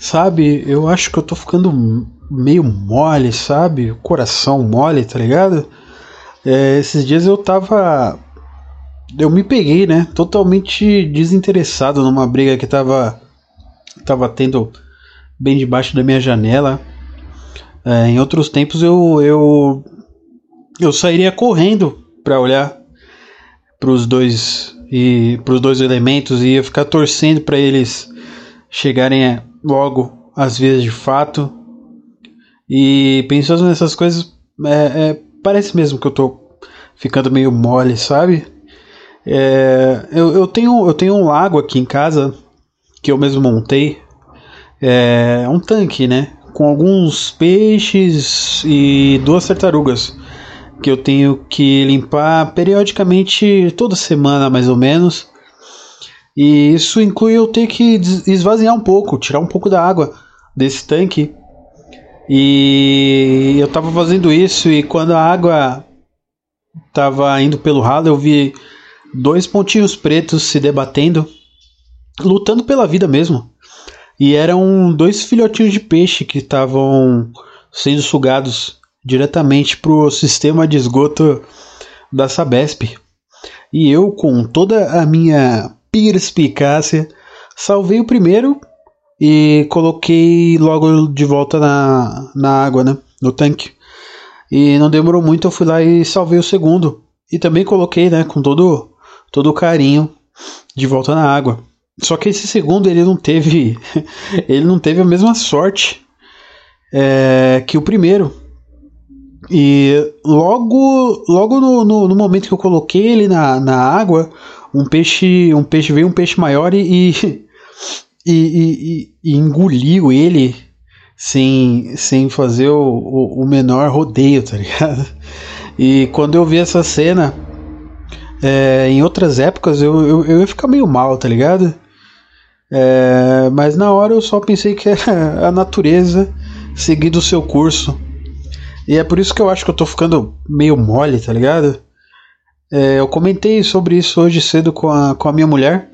sabe? Eu acho que eu tô ficando meio mole, sabe? Coração mole, tá ligado? É, esses dias eu tava. Eu me peguei, né? Totalmente desinteressado numa briga que tava. Tava tendo bem debaixo da minha janela. É, em outros tempos eu, eu. Eu sairia correndo para olhar para os dois e para os dois elementos e ia ficar torcendo para eles chegarem logo às vezes de fato. E pensando nessas coisas, é, é, parece mesmo que eu tô ficando meio mole, sabe? É, eu, eu, tenho, eu tenho um lago aqui em casa que eu mesmo montei. É um tanque, né? Com alguns peixes e duas tartarugas que eu tenho que limpar periodicamente, toda semana mais ou menos. E isso inclui eu ter que esvaziar um pouco, tirar um pouco da água desse tanque. E eu estava fazendo isso e quando a água estava indo pelo ralo, eu vi dois pontinhos pretos se debatendo, lutando pela vida mesmo. E eram dois filhotinhos de peixe que estavam sendo sugados diretamente para o sistema de esgoto da Sabesp. E eu, com toda a minha perspicácia, salvei o primeiro e coloquei logo de volta na, na água, né? No tanque. E não demorou muito, eu fui lá e salvei o segundo. E também coloquei, né, com todo, todo carinho de volta na água. Só que esse segundo ele não teve ele não teve a mesma sorte é, que o primeiro. E logo, logo no, no, no, momento que eu coloquei ele na, na água, um peixe, um peixe veio um peixe maior e, e, e, e engoliu ele sem, sem fazer o, o, o, menor rodeio, tá ligado? E quando eu vi essa cena, é, em outras épocas eu, eu, eu ia ficar meio mal, tá ligado? É, mas na hora eu só pensei que era a natureza seguindo o seu curso e é por isso que eu acho que eu tô ficando meio mole, tá ligado? É, eu comentei sobre isso hoje cedo com a, com a minha mulher.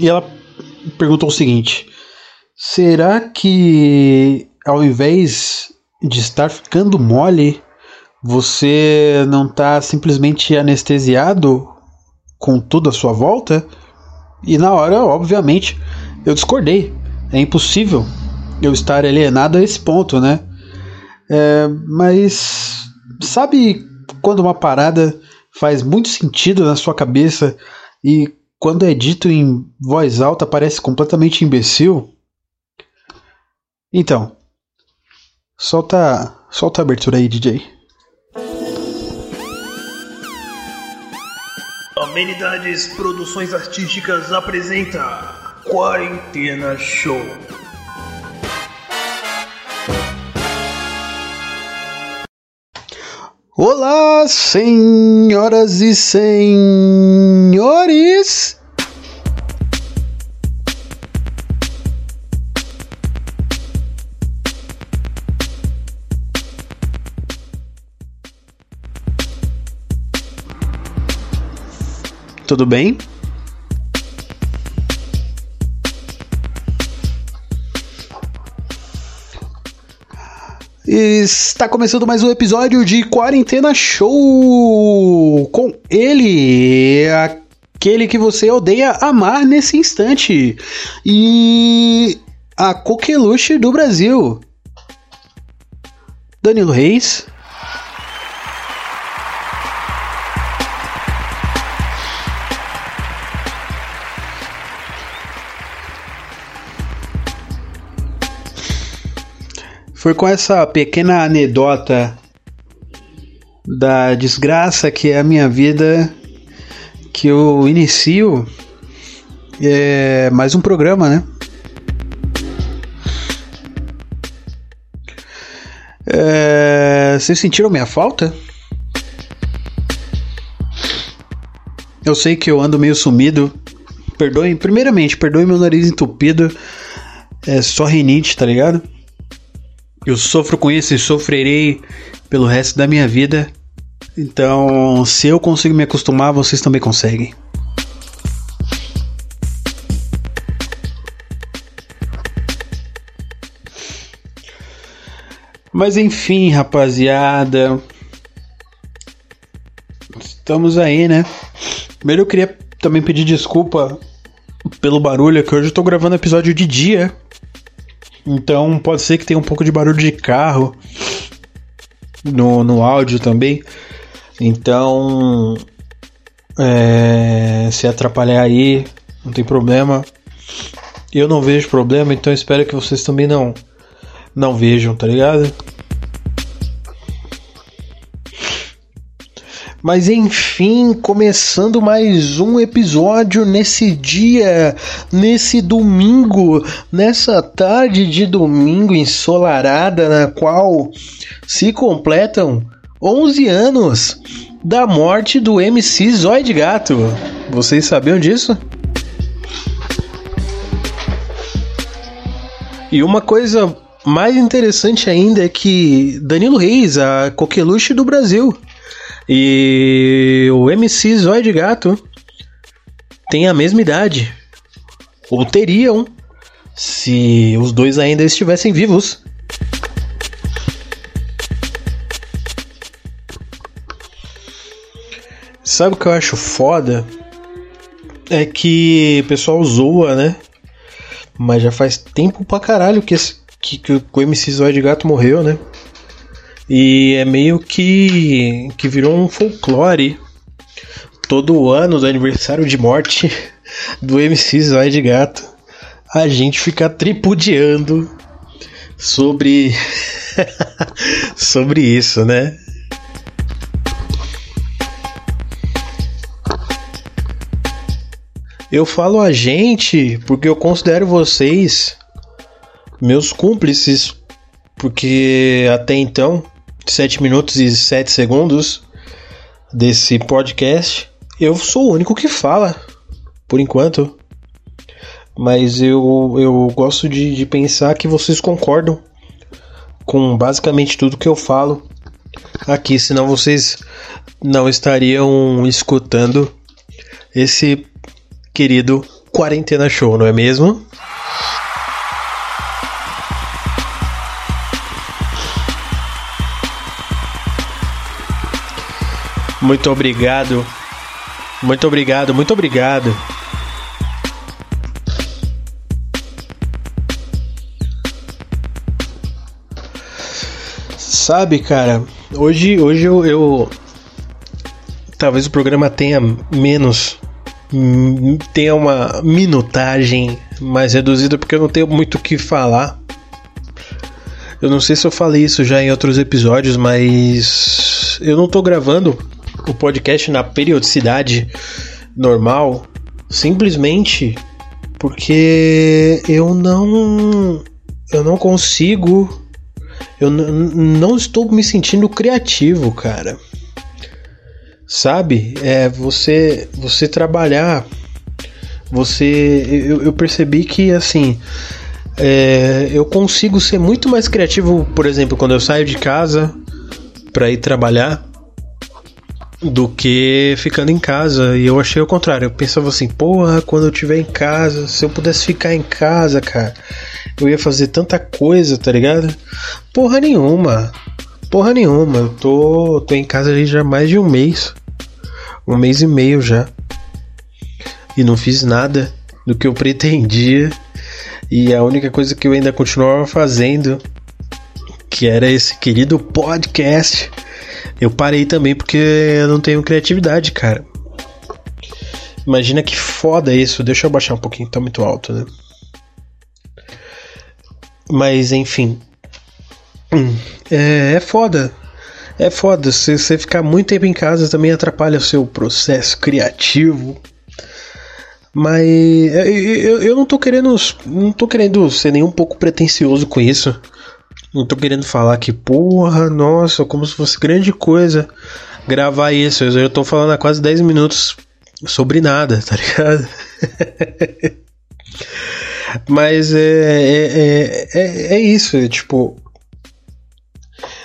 E ela perguntou o seguinte: será que ao invés de estar ficando mole, você não está simplesmente anestesiado com tudo à sua volta? E na hora, obviamente, eu discordei. É impossível eu estar alienado a esse ponto, né? É, mas sabe quando uma parada faz muito sentido na sua cabeça e quando é dito em voz alta parece completamente imbecil? Então, solta, solta a abertura aí, DJ. Amenidades Produções Artísticas apresenta Quarentena Show. Olá, senhoras e senhores! Tudo bem? Está começando mais um episódio de Quarentena Show. Com ele, aquele que você odeia amar nesse instante, e a coqueluche do Brasil, Danilo Reis. Foi com essa pequena anedota da desgraça que é a minha vida que eu inicio é, mais um programa, né? É, vocês sentiram minha falta? Eu sei que eu ando meio sumido. Perdoem, primeiramente, perdoem meu nariz entupido. É só rinite, tá ligado? Eu sofro com isso e sofrerei pelo resto da minha vida. Então, se eu consigo me acostumar, vocês também conseguem. Mas enfim, rapaziada. Estamos aí, né? Primeiro eu queria também pedir desculpa pelo barulho, que hoje eu tô gravando episódio de dia. Então pode ser que tenha um pouco de barulho de carro no, no áudio também. Então, é, se atrapalhar aí, não tem problema. Eu não vejo problema, então espero que vocês também não não vejam, tá ligado? Mas enfim, começando mais um episódio nesse dia, nesse domingo, nessa tarde de domingo ensolarada, na qual se completam 11 anos da morte do MC Zoid Gato. Vocês sabiam disso? E uma coisa mais interessante ainda é que Danilo Reis, a coqueluche do Brasil, e o MC Zoid Gato têm a mesma idade. Ou teriam, se os dois ainda estivessem vivos. Sabe o que eu acho foda? É que o pessoal zoa, né? Mas já faz tempo pra caralho que, esse, que, que o MC Zoid Gato morreu, né? E é meio que, que virou um folclore. Todo ano do aniversário de morte do MC Zóia de Gato, a gente fica tripudiando sobre sobre isso, né? Eu falo a gente porque eu considero vocês meus cúmplices, porque até então 7 minutos e 7 segundos desse podcast, eu sou o único que fala, por enquanto. Mas eu, eu gosto de, de pensar que vocês concordam com basicamente tudo que eu falo aqui, senão vocês não estariam escutando esse querido Quarentena Show, não é mesmo? Muito obrigado. Muito obrigado, muito obrigado. Sabe, cara, hoje, hoje eu, eu talvez o programa tenha menos tenha uma minutagem mais reduzida porque eu não tenho muito o que falar. Eu não sei se eu falei isso já em outros episódios, mas eu não tô gravando o podcast na periodicidade normal simplesmente porque eu não eu não consigo eu não estou me sentindo criativo, cara. Sabe? É você você trabalhar você eu, eu percebi que assim é, eu consigo ser muito mais criativo, por exemplo, quando eu saio de casa para ir trabalhar do que ficando em casa. E eu achei o contrário. Eu pensava assim, porra, quando eu estiver em casa, se eu pudesse ficar em casa, cara, eu ia fazer tanta coisa, tá ligado? Porra nenhuma. Porra nenhuma. Eu tô, tô em casa já há mais de um mês. Um mês e meio já. E não fiz nada do que eu pretendia. E a única coisa que eu ainda continuava fazendo, que era esse querido podcast eu parei também porque eu não tenho criatividade, cara. Imagina que foda isso. Deixa eu baixar um pouquinho, tá muito alto, né? Mas enfim. Hum, é, é foda. É foda. Se você ficar muito tempo em casa também atrapalha o seu processo criativo. Mas eu, eu não tô querendo. Não tô querendo ser nem um pouco pretencioso com isso. Não tô querendo falar que, porra, nossa, como se fosse grande coisa gravar isso. Eu tô falando há quase 10 minutos sobre nada, tá ligado? Mas é, é, é, é, isso, é, tipo.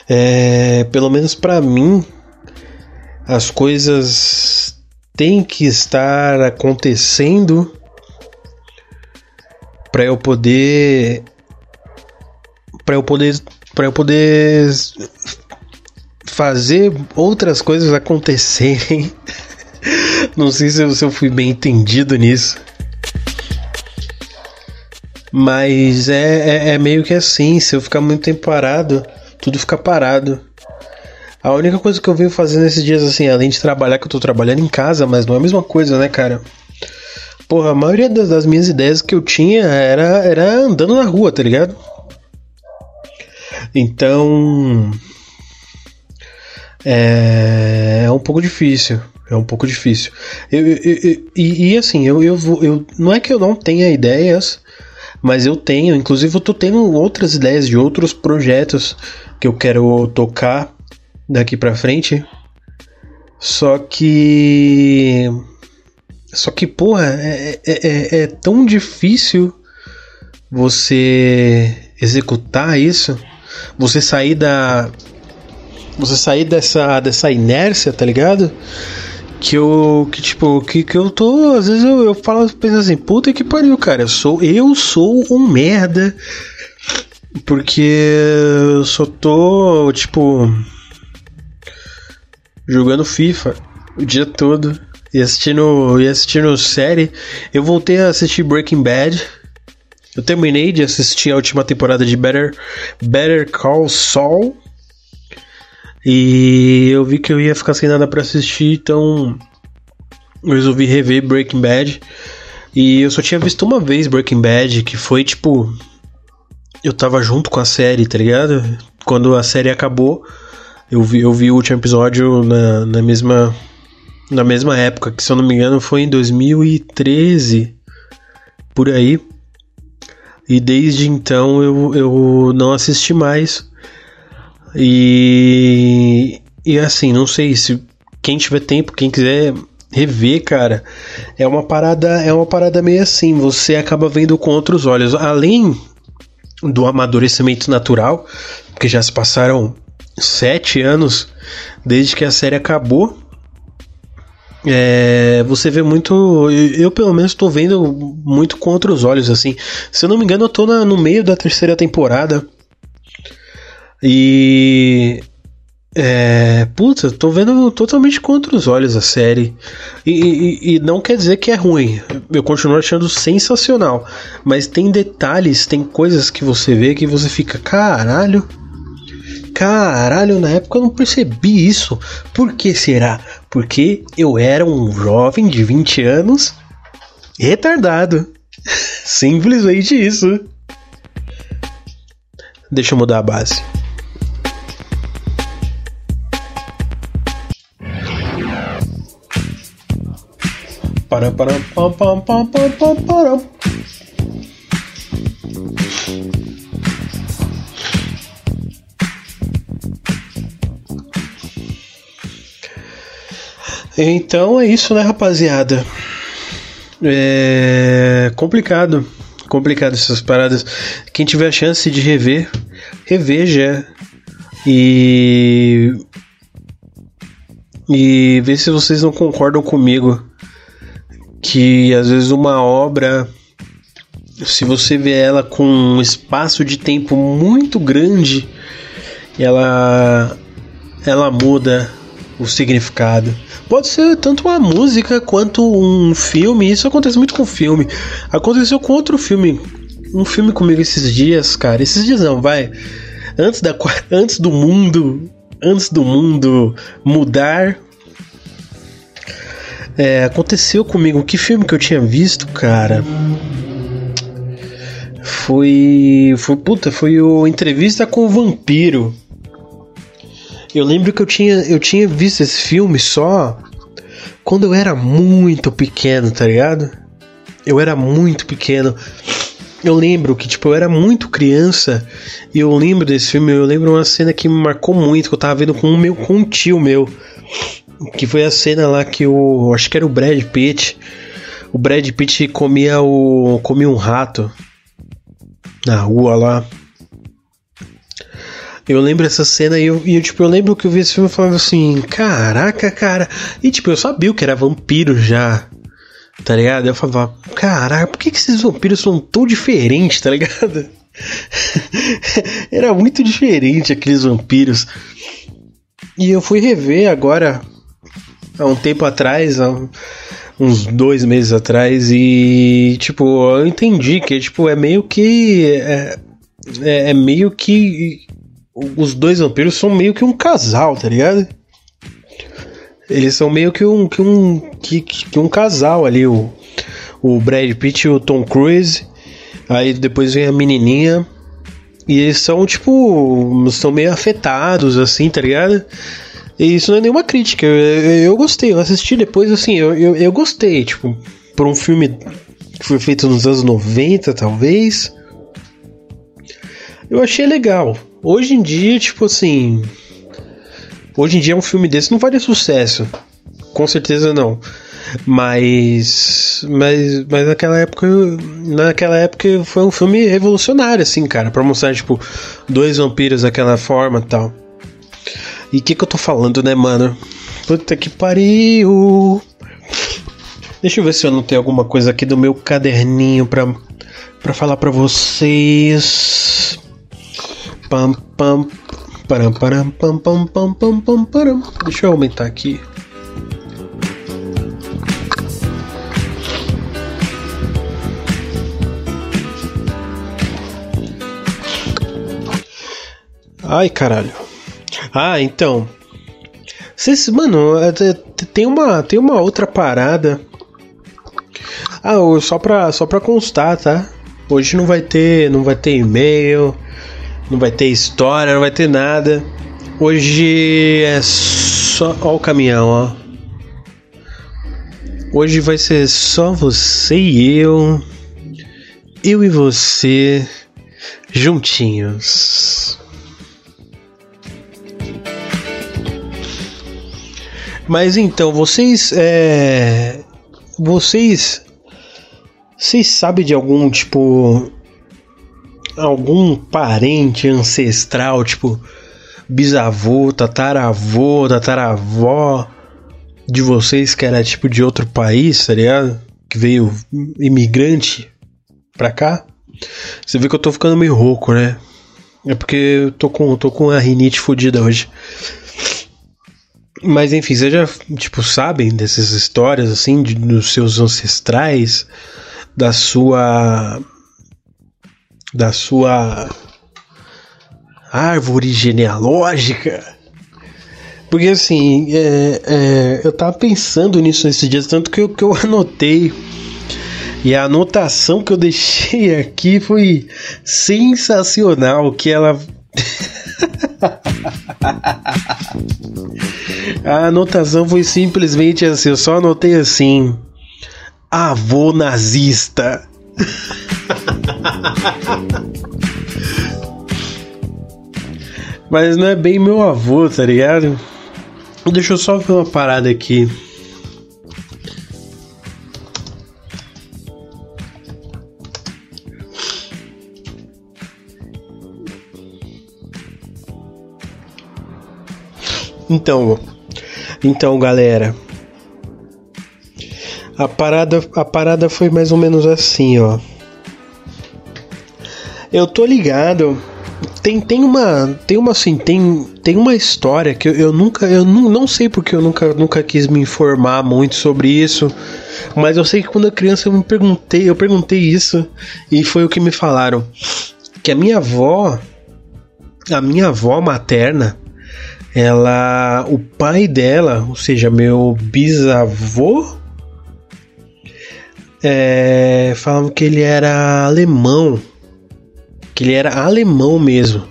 É, pelo menos para mim, as coisas têm que estar acontecendo para eu poder para eu poder para eu poder fazer outras coisas acontecerem. Não sei se eu, se eu fui bem entendido nisso. Mas é, é, é, meio que assim, se eu ficar muito tempo parado, tudo fica parado. A única coisa que eu venho fazendo esses dias, assim, além de trabalhar, que eu tô trabalhando em casa, mas não é a mesma coisa, né, cara? Porra, a maioria das, das minhas ideias que eu tinha era, era andando na rua, tá ligado? Então. É, é um pouco difícil. É um pouco difícil. Eu, eu, eu, e, e, assim, eu, eu, eu, não é que eu não tenha ideias, mas eu tenho. Inclusive, eu tô tendo outras ideias de outros projetos que eu quero tocar daqui pra frente. Só que. Só que, porra, é, é, é, é tão difícil você executar isso você sair da você sair dessa dessa inércia, tá ligado? Que eu que tipo que, que eu tô, às vezes eu, eu falo penso assim, puta que pariu, cara, eu sou eu sou um merda. Porque eu só tô, tipo, jogando FIFA o dia todo e assistindo, e assistindo série. Eu voltei a assistir Breaking Bad eu terminei de assistir a última temporada de Better, Better Call Saul. E eu vi que eu ia ficar sem nada para assistir, então eu resolvi rever Breaking Bad. E eu só tinha visto uma vez Breaking Bad, que foi tipo. Eu tava junto com a série, tá ligado? Quando a série acabou, eu vi, eu vi o último episódio na, na mesma. Na mesma época, que se eu não me engano foi em 2013. Por aí. E desde então eu, eu não assisti mais. E, e assim, não sei se quem tiver tempo, quem quiser rever, cara, é uma parada, é uma parada meio assim, você acaba vendo com outros olhos, além do amadurecimento natural, porque já se passaram sete anos desde que a série acabou. É, você vê muito. Eu, pelo menos, estou vendo muito com outros olhos, assim. Se eu não me engano, eu tô na, no meio da terceira temporada. E. É. Puta, tô vendo totalmente com outros olhos a série. E, e, e, não quer dizer que é ruim. Eu continuo achando sensacional. Mas tem detalhes, tem coisas que você vê que você fica, caralho. Caralho, na época eu não percebi isso. Por que será? Porque eu era um jovem de 20 anos retardado. Simplesmente isso. Deixa eu mudar a base. Para para pam pam pam pam pam Então é isso, né, rapaziada? É complicado, complicado essas paradas. Quem tiver a chance de rever, reveja e e ver se vocês não concordam comigo que às vezes uma obra se você vê ela com um espaço de tempo muito grande, ela ela muda o significado. Pode ser tanto uma música quanto um filme. Isso acontece muito com filme. Aconteceu com outro filme. Um filme comigo esses dias, cara. Esses dias não, vai. Antes, da, antes do mundo. Antes do mundo mudar. É, aconteceu comigo. Que filme que eu tinha visto, cara? Foi. Foi. Puta, foi o Entrevista com o Vampiro. Eu lembro que eu tinha, eu tinha visto esse filme só quando eu era muito pequeno, tá ligado? Eu era muito pequeno. Eu lembro que, tipo, eu era muito criança e eu lembro desse filme. Eu lembro uma cena que me marcou muito, que eu tava vendo com um, meu, com um tio meu. Que foi a cena lá que o. Acho que era o Brad Pitt. O Brad Pitt comia o. comia um rato na rua lá. Eu lembro essa cena e eu, e eu, tipo, eu lembro que eu vi esse filme e falava assim, caraca, cara. E tipo, eu sabia que era vampiro já. Tá ligado? Eu falava, caraca, por que, que esses vampiros são tão diferentes, tá ligado? Era muito diferente aqueles vampiros. E eu fui rever agora, há um tempo atrás, há uns dois meses atrás, e tipo, eu entendi que tipo, é meio que. É, é, é meio que. Os dois vampiros são meio que um casal, tá ligado? Eles são meio que um, que um, que, que um casal ali, o, o Brad Pitt e o Tom Cruise. Aí depois vem a menininha. E eles são, tipo, estão meio afetados, assim, tá ligado? E isso não é nenhuma crítica. Eu, eu, gostei, eu assisti depois, assim, eu, eu, eu, gostei, tipo, por um filme que foi feito nos anos 90, talvez. Eu achei legal. Hoje em dia, tipo assim. Hoje em dia um filme desse não faria sucesso. Com certeza não. Mas, mas, mas naquela época, naquela época foi um filme revolucionário, assim, cara, para mostrar tipo dois vampiros daquela forma, tal. E o que que eu tô falando, né, mano? Puta que pariu! Deixa eu ver se eu não tenho alguma coisa aqui do meu caderninho pra, pra falar pra vocês. Pam, pam, param, param, pam, pam, pam, pam, pam, param. Deixa eu aumentar aqui. Ai, caralho. Ah, então. Cês, mano, é, tem uma, tem uma outra parada. Ah, só pra, só pra constar, tá? Hoje não vai ter, não vai ter e-mail, não vai ter história, não vai ter nada. Hoje é só, ó o caminhão, ó. Hoje vai ser só você e eu, eu e você juntinhos. Mas então, vocês. É, vocês. Vocês sabem de algum tipo. Algum parente ancestral, tipo. Bisavô, tataravô, tataravó de vocês que era tipo de outro país, tá ligado? Que veio imigrante pra cá. Você vê que eu tô ficando meio rouco, né? É porque eu tô com, tô com a rinite fodida hoje. Mas enfim, vocês já, tipo, sabem dessas histórias, assim, de, dos seus ancestrais, da sua. Da sua. árvore genealógica? Porque assim, é, é, eu tava pensando nisso nesses dias, tanto que eu, que eu anotei. E a anotação que eu deixei aqui foi sensacional, que ela. A anotação foi simplesmente assim, eu só anotei assim: avô nazista. Mas não é bem meu avô, tá ligado? Deixa eu só ver uma parada aqui. Então, então, galera, a parada, a parada foi mais ou menos assim, ó. Eu tô ligado. Tem, tem uma, tem uma assim, tem, tem uma história que eu, eu nunca, eu não, não sei porque eu nunca, nunca quis me informar muito sobre isso, mas eu sei que quando eu criança eu me perguntei, eu perguntei isso e foi o que me falaram que a minha avó, a minha avó materna, ela, o pai dela, ou seja, meu bisavô, é, que ele era alemão, que ele era alemão mesmo.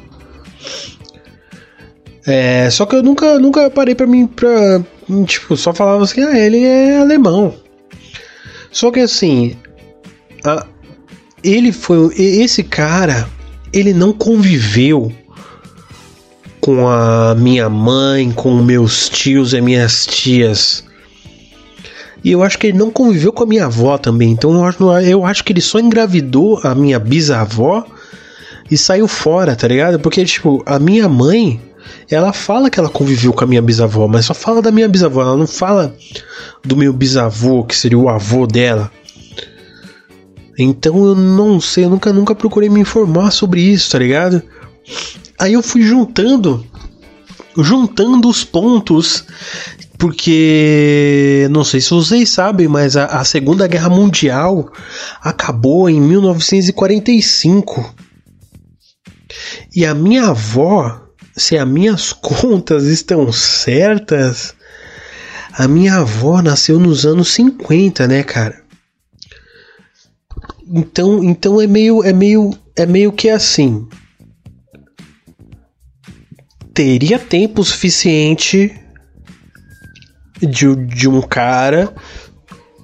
É, só que eu nunca, nunca parei para mim pra, tipo, só falava assim, ah, ele é alemão. Só que assim, a, ele foi esse cara, ele não conviveu com a minha mãe, com meus tios e minhas tias. E eu acho que ele não conviveu com a minha avó também. Então eu acho, eu acho que ele só engravidou a minha bisavó e saiu fora, tá ligado? Porque, tipo, a minha mãe, ela fala que ela conviveu com a minha bisavó, mas só fala da minha bisavó. Ela não fala do meu bisavô, que seria o avô dela. Então eu não sei, eu nunca, nunca procurei me informar sobre isso, tá ligado? Aí eu fui juntando, juntando os pontos, porque não sei se vocês sabem, mas a, a Segunda Guerra Mundial acabou em 1945. E a minha avó, se as minhas contas estão certas, a minha avó nasceu nos anos 50, né, cara? Então, então é meio é meio é meio que assim. Teria tempo suficiente de, de um cara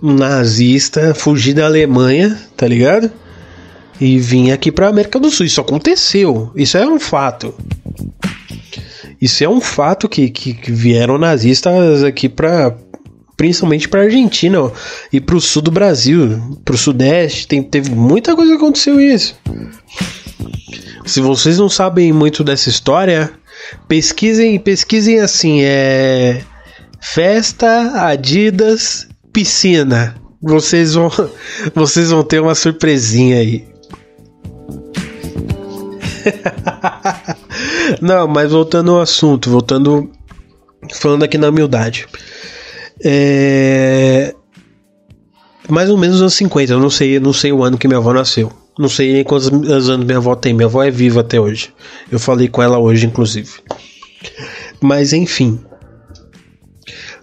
nazista fugir da Alemanha, tá ligado? E vir aqui pra América do Sul. Isso aconteceu. Isso é um fato. Isso é um fato que, que, que vieram nazistas aqui para principalmente para Argentina ó, e para o sul do Brasil, para o sudeste, tem, teve muita coisa que aconteceu isso. Se vocês não sabem muito dessa história, pesquisem, pesquisem assim, é festa, Adidas, piscina. Vocês vão, vocês vão ter uma surpresinha aí. Não, mas voltando ao assunto, voltando. Falando aqui na humildade. É. Mais ou menos anos 50, eu não sei, não sei o ano que minha avó nasceu. Não sei nem quantos anos minha avó tem. Minha avó é viva até hoje. Eu falei com ela hoje, inclusive. Mas enfim.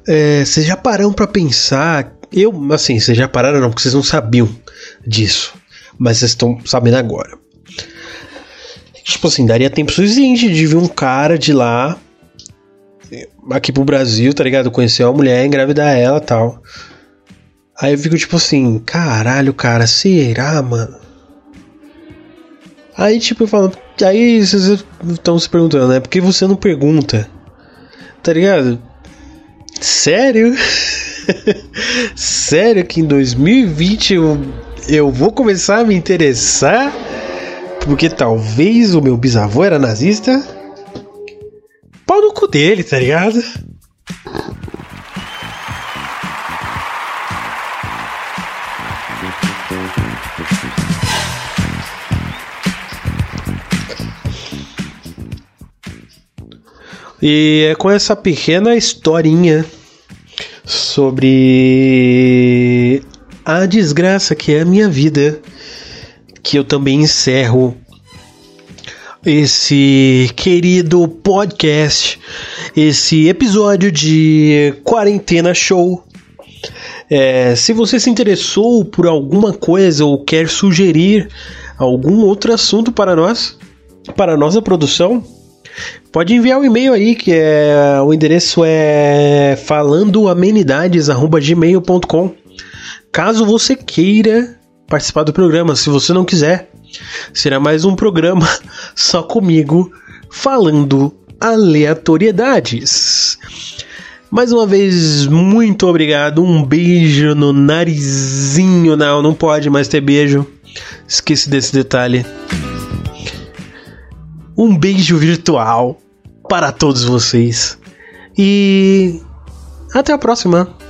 É, vocês já pararam para pensar? Eu, assim, vocês já pararam não, porque vocês não sabiam disso. Mas vocês estão sabendo agora. Tipo assim, daria tempo suficiente de vir um cara de lá aqui pro Brasil, tá ligado? Conhecer uma mulher, engravidar ela tal. Aí eu fico tipo assim, caralho, cara, será, mano? Aí tipo eu falo, aí vocês estão se perguntando, né? Por que você não pergunta? Tá ligado? Sério? Sério que em 2020 eu, eu vou começar a me interessar porque talvez o meu bisavô era nazista. Pau no cu dele, tá ligado? E é com essa pequena historinha sobre a desgraça que é a minha vida que eu também encerro esse querido podcast, esse episódio de Quarentena Show. É, se você se interessou por alguma coisa ou quer sugerir algum outro assunto para nós, para a nossa produção, pode enviar um e-mail aí que é o endereço é falandoamenidades@gmail.com. Caso você queira participar do programa. Se você não quiser, será mais um programa só comigo falando aleatoriedades. Mais uma vez, muito obrigado. Um beijo no narizinho. Não, não pode mais ter beijo. Esqueci desse detalhe. Um beijo virtual para todos vocês. E até a próxima.